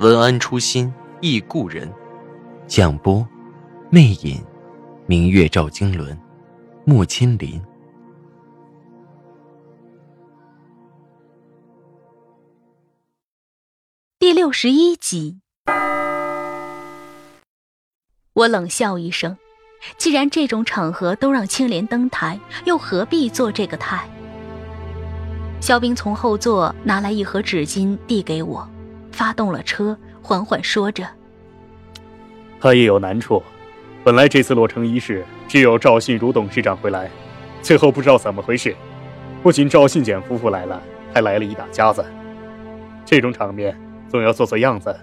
文安初心忆故人，蒋波，魅影，明月照经纶，莫青林。第六十一集，我冷笑一声，既然这种场合都让青莲登台，又何必做这个态？肖冰从后座拿来一盒纸巾，递给我。发动了车，缓缓说着：“他也有难处。本来这次落成仪式只有赵信如董事长会来，最后不知道怎么回事，不仅赵信简夫妇来了，还来了一大家子。这种场面总要做做样子。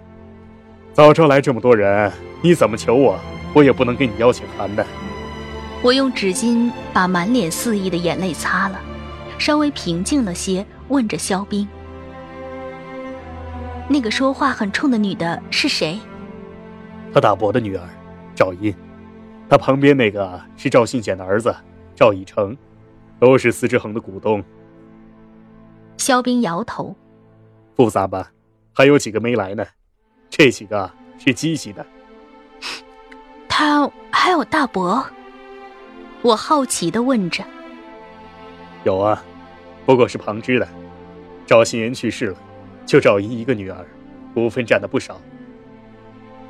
早招来这么多人，你怎么求我，我也不能给你邀请函的。”我用纸巾把满脸肆意的眼泪擦了，稍微平静了些，问着肖冰。那个说话很冲的女的是谁？他大伯的女儿，赵英。他旁边那个是赵信简的儿子赵以成，都是司之恒的股东。肖冰摇头。复杂吧？还有几个没来呢？这几个是积极的。他还有大伯？我好奇的问着。有啊，不过是旁支的。赵信言去世了。就赵姨一个女儿，股份占的不少。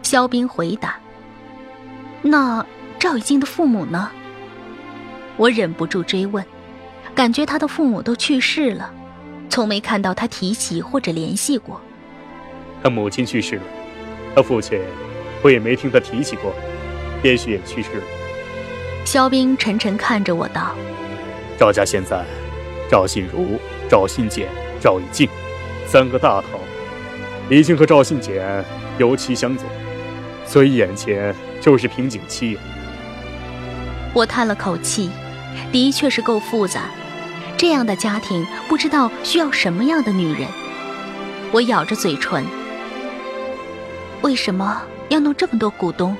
肖冰回答：“那赵以静的父母呢？”我忍不住追问，感觉他的父母都去世了，从没看到他提起或者联系过。他母亲去世了，他父亲，我也没听他提起过，也许也去世了。肖冰沉沉看着我道：“赵家现在，赵信如、赵信简、赵以静。”三个大头已经和赵信简尤其相左，所以眼前就是瓶颈期。我叹了口气，的确是够复杂。这样的家庭不知道需要什么样的女人。我咬着嘴唇，为什么要弄这么多股东？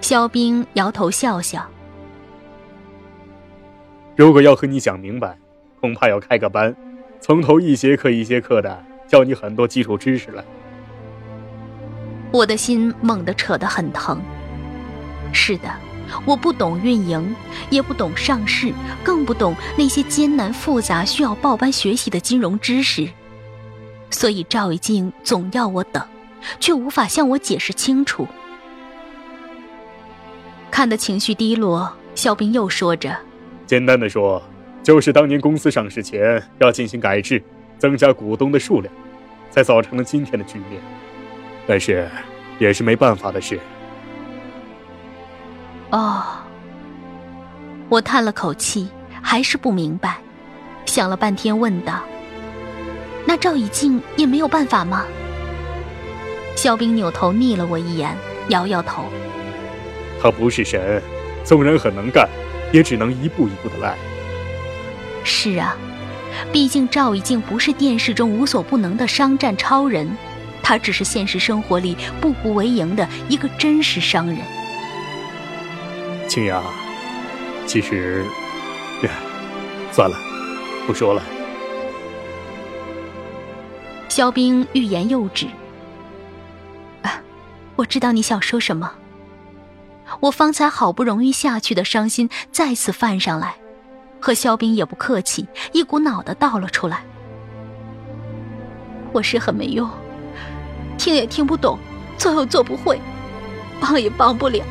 肖冰摇头笑笑。如果要和你讲明白，恐怕要开个班。从头一节课一节课的教你很多基础知识了，我的心猛地扯得很疼。是的，我不懂运营，也不懂上市，更不懂那些艰难复杂、需要报班学习的金融知识，所以赵一静总要我等，却无法向我解释清楚。看得情绪低落，肖斌又说着：“简单的说。”就是当年公司上市前要进行改制，增加股东的数量，才造成了今天的局面。但是，也是没办法的事。哦，我叹了口气，还是不明白，想了半天，问道：“那赵以静也没有办法吗？”肖冰扭头睨了我一眼，摇摇头：“他不是神，纵然很能干，也只能一步一步的来。”是啊，毕竟赵以静不是电视中无所不能的商战超人，他只是现实生活里步步为营的一个真实商人。青雅，其实，算了，不说了。肖冰欲言又止。啊，我知道你想说什么。我方才好不容易下去的伤心再次泛上来。和肖冰也不客气，一股脑的倒了出来。我是很没用，听也听不懂，做又做不会，帮也帮不了，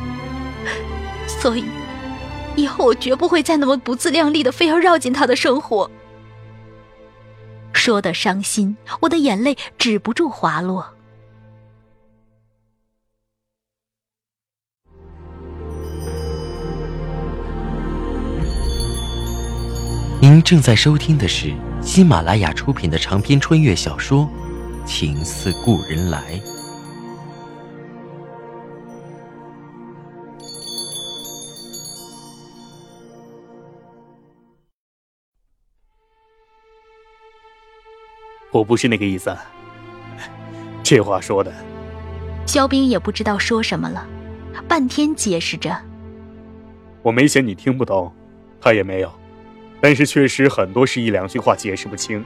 所以以后我绝不会再那么不自量力的非要绕进他的生活。说的伤心，我的眼泪止不住滑落。您正在收听的是喜马拉雅出品的长篇穿越小说《情似故人来。我不是那个意思。这话说的，肖冰也不知道说什么了，半天解释着。我没嫌你听不懂，他也没有，但是确实很多是一两句话解释不清，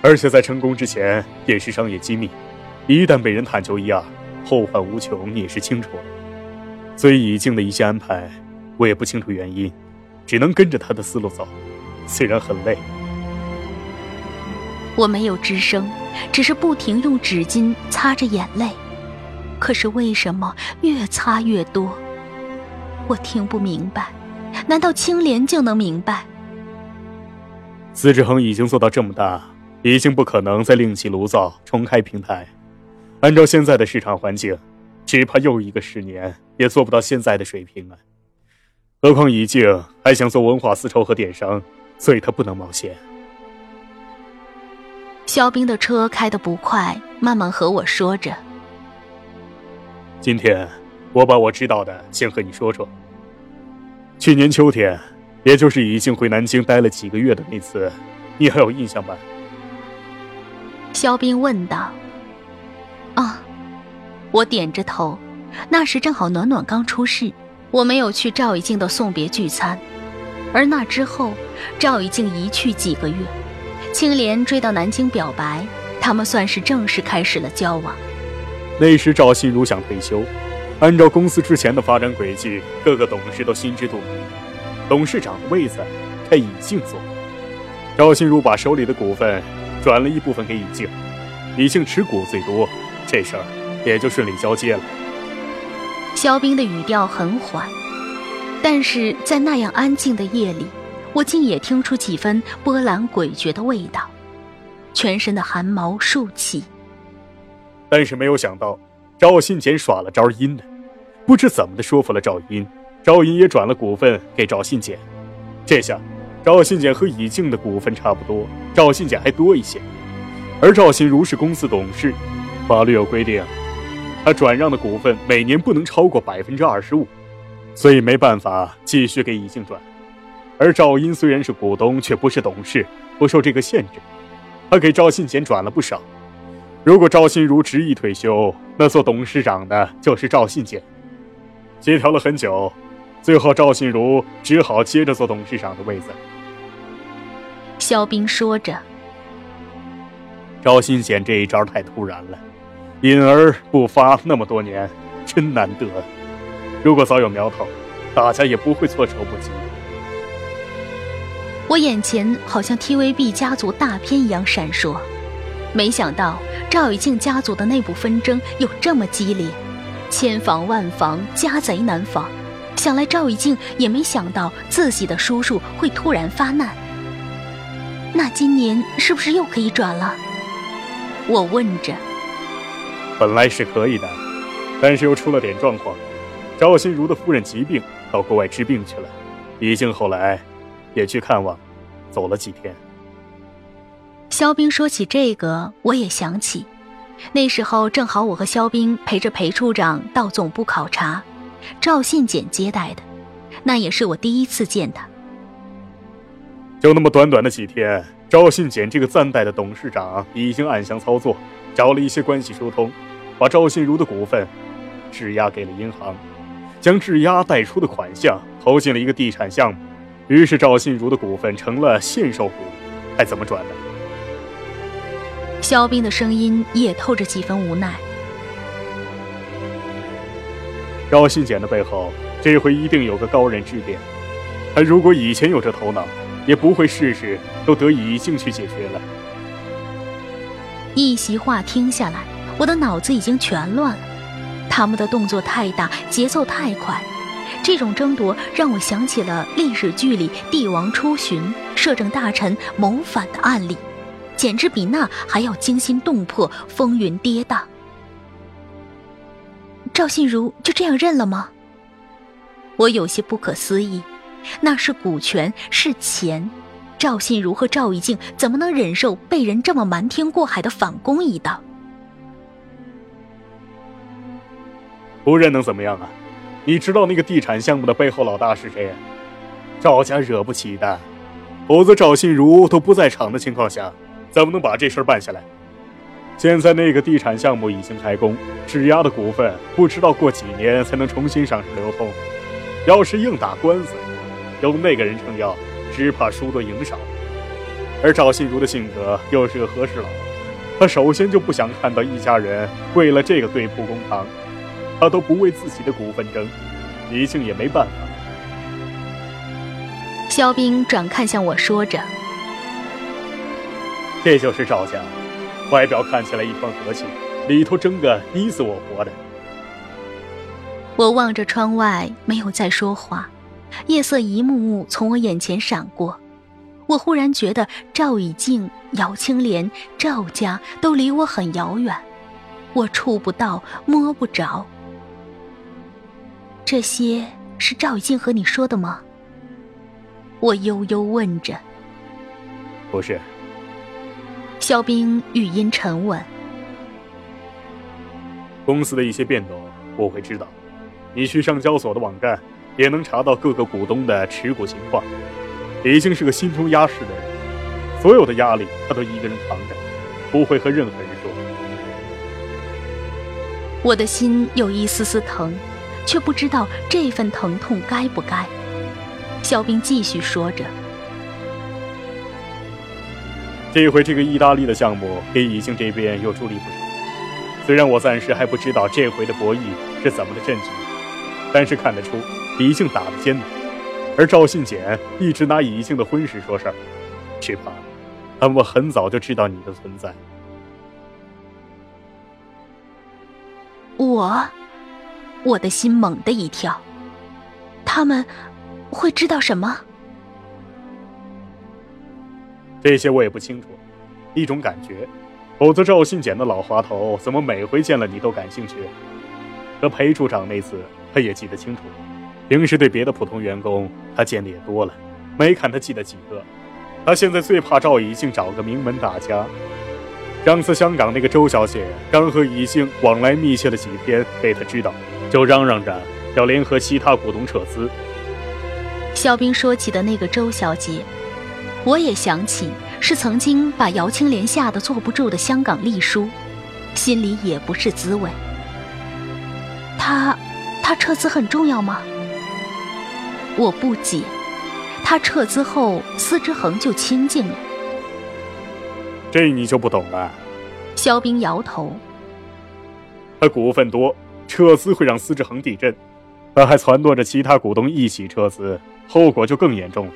而且在成功之前也是商业机密，一旦被人探究一二，后患无穷，你也是清楚的。所以以静的一些安排，我也不清楚原因，只能跟着他的思路走，虽然很累。我没有吱声，只是不停用纸巾擦着眼泪。可是为什么越擦越多？我听不明白。难道青莲就能明白？资志恒已经做到这么大，已经不可能再另起炉灶重开平台。按照现在的市场环境，只怕又一个十年也做不到现在的水平啊！何况已静还想做文化丝绸和电商，所以他不能冒险。肖冰的车开得不快，慢慢和我说着：“今天我把我知道的先和你说说。去年秋天，也就是已经回南京待了几个月的那次，你还有印象吧？”肖冰问道。“啊。”我点着头。那时正好暖暖刚出世，我没有去赵以静的送别聚餐，而那之后，赵以静一去几个月。青莲追到南京表白，他们算是正式开始了交往。那时赵心如想退休，按照公司之前的发展轨迹，各个董事都心知肚明，董事长的位子他尹静坐。赵新如把手里的股份转了一部分给尹静，尹静持股最多，这事儿也就顺利交接了。肖冰的语调很缓，但是在那样安静的夜里。我竟也听出几分波澜诡谲的味道，全身的汗毛竖起。但是没有想到，赵信简耍了招阴的，不知怎么的说服了赵阴，赵阴也转了股份给赵信简。这下，赵信简和以静的股份差不多，赵信简还多一些。而赵信如是公司董事，法律有规定，他转让的股份每年不能超过百分之二十五，所以没办法继续给以静转。而赵英虽然是股东，却不是董事，不受这个限制。他给赵信简转了不少。如果赵信如执意退休，那做董事长的就是赵信简。协调了很久，最后赵信如只好接着做董事长的位子。肖冰说着：“赵信贤这一招太突然了，隐而不发那么多年，真难得。如果早有苗头，大家也不会措手不及。”我眼前好像 TVB 家族大片一样闪烁，没想到赵以静家族的内部纷争有这么激烈，千防万防，家贼难防。想来赵以静也没想到自己的叔叔会突然发难。那今年是不是又可以转了？我问着。本来是可以的，但是又出了点状况。赵心如的夫人疾病，到国外治病去了。李静后来。也去看望，走了几天。肖冰说起这个，我也想起，那时候正好我和肖冰陪着裴处长到总部考察，赵信简接待的，那也是我第一次见他。就那么短短的几天，赵信简这个暂代的董事长已经暗箱操作，找了一些关系疏通，把赵信如的股份质押给了银行，将质押贷出的款项投进了一个地产项目。于是赵信如的股份成了现售股，还怎么转呢？肖斌的声音也透着几分无奈。赵信简的背后，这回一定有个高人指点。他如果以前有这头脑，也不会事事都得以静去解决了。一席话听下来，我的脑子已经全乱了。他们的动作太大，节奏太快。这种争夺让我想起了历史剧里帝王出巡、摄政大臣谋反的案例，简直比那还要惊心动魄、风云跌宕。赵信如就这样认了吗？我有些不可思议。那是股权，是钱。赵信如和赵一静怎么能忍受被人这么瞒天过海的反攻一道？不认能怎么样啊？你知道那个地产项目的背后老大是谁？赵家惹不起的。否则赵信如都不在场的情况下，怎么能把这事儿办下来？现在那个地产项目已经开工，质押的股份不知道过几年才能重新上市流通。要是硬打官司，有那个人撑腰，只怕输多赢少。而赵信如的性格又是个和事佬，他首先就不想看到一家人为了这个对簿公堂，他都不为自己的股份争，李靖也没办法。肖冰转看向我说着：“这就是赵家。”外表看起来一团和气，里头争个你死我活的。我望着窗外，没有再说话。夜色一幕幕从我眼前闪过，我忽然觉得赵以静、姚青莲、赵家都离我很遥远，我触不到、摸不着。这些是赵以静和你说的吗？我悠悠问着。不是。肖冰语音沉稳：“公司的一些变动我会知道，你去上交所的网站也能查到各个股东的持股情况。李静是个心中压事的人，所有的压力他都一个人扛着，不会和任何人说。我的心有一丝丝疼，却不知道这份疼痛该不该。”肖冰继续说着。这回这个意大利的项目给宜兴这边又助力不少。虽然我暂时还不知道这回的博弈是怎么的阵局，但是看得出宜兴打得艰难。而赵信简一直拿宜兴的婚事说事儿，只怕他们很早就知道你的存在。我，我的心猛地一跳。他们会知道什么？这些我也不清楚，一种感觉。否则赵信简的老滑头怎么每回见了你都感兴趣？和裴处长那次，他也记得清楚。平时对别的普通员工，他见的也多了，没看他记得几个。他现在最怕赵以静找个名门大家。上次香港那个周小姐刚和以静往来密切了几天，被他知道，就嚷嚷着要联合其他股东撤资。肖冰说起的那个周小姐。我也想起是曾经把姚青莲吓得坐不住的香港丽叔，心里也不是滋味。他，他撤资很重要吗？我不解。他撤资后，司之恒就清静了。这你就不懂了。肖冰摇头。他股份多，撤资会让司之恒地震，他还撺掇着其他股东一起撤资，后果就更严重了。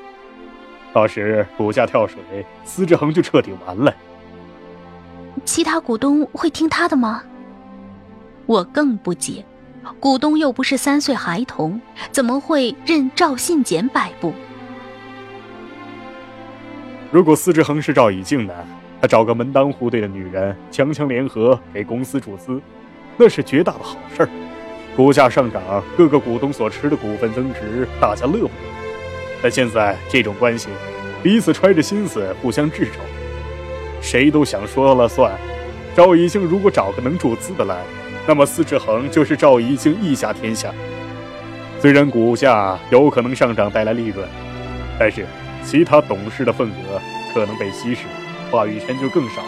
到时股价跳水，司志恒就彻底完了。其他股东会听他的吗？我更不解，股东又不是三岁孩童，怎么会任赵信简摆布？如果司志恒是赵以静呢，他找个门当户对的女人，强强联合给公司注资，那是绝大的好事儿。股价上涨，各个股东所持的股份增值，大家乐不乐？但现在这种关系，彼此揣着心思互相掣肘，谁都想说了算。赵以静如果找个能注资的来，那么司志恒就是赵以静一家天下。虽然股价有可能上涨带来利润，但是其他董事的份额可能被稀释，话语权就更少。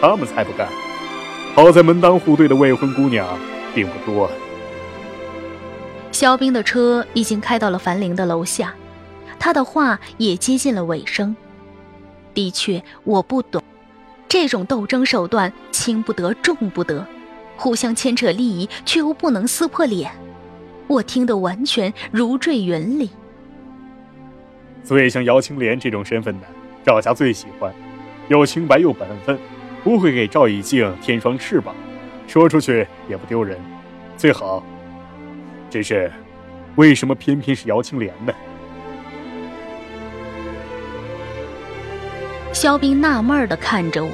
他们才不干。好在门当户对的未婚姑娘并不多。肖冰的车已经开到了樊玲的楼下。他的话也接近了尾声。的确，我不懂，这种斗争手段轻不得重不得，互相牵扯利益却又不能撕破脸，我听得完全如坠云里。所以，像姚青莲这种身份的，赵家最喜欢，又清白又本分，不会给赵以静添双翅膀，说出去也不丢人，最好。只是，为什么偏偏是姚青莲呢？肖冰纳闷的看着我，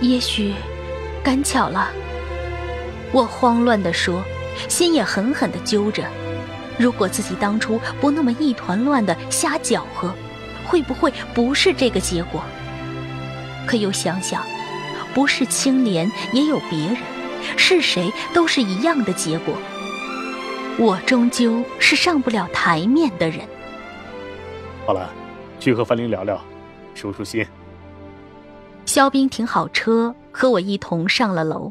也许赶巧了。我慌乱的说，心也狠狠的揪着。如果自己当初不那么一团乱的瞎搅和，会不会不是这个结果？可又想想，不是青莲也有别人，是谁都是一样的结果。我终究是上不了台面的人。好了，去和樊玲聊聊，舒舒心。肖冰停好车，和我一同上了楼。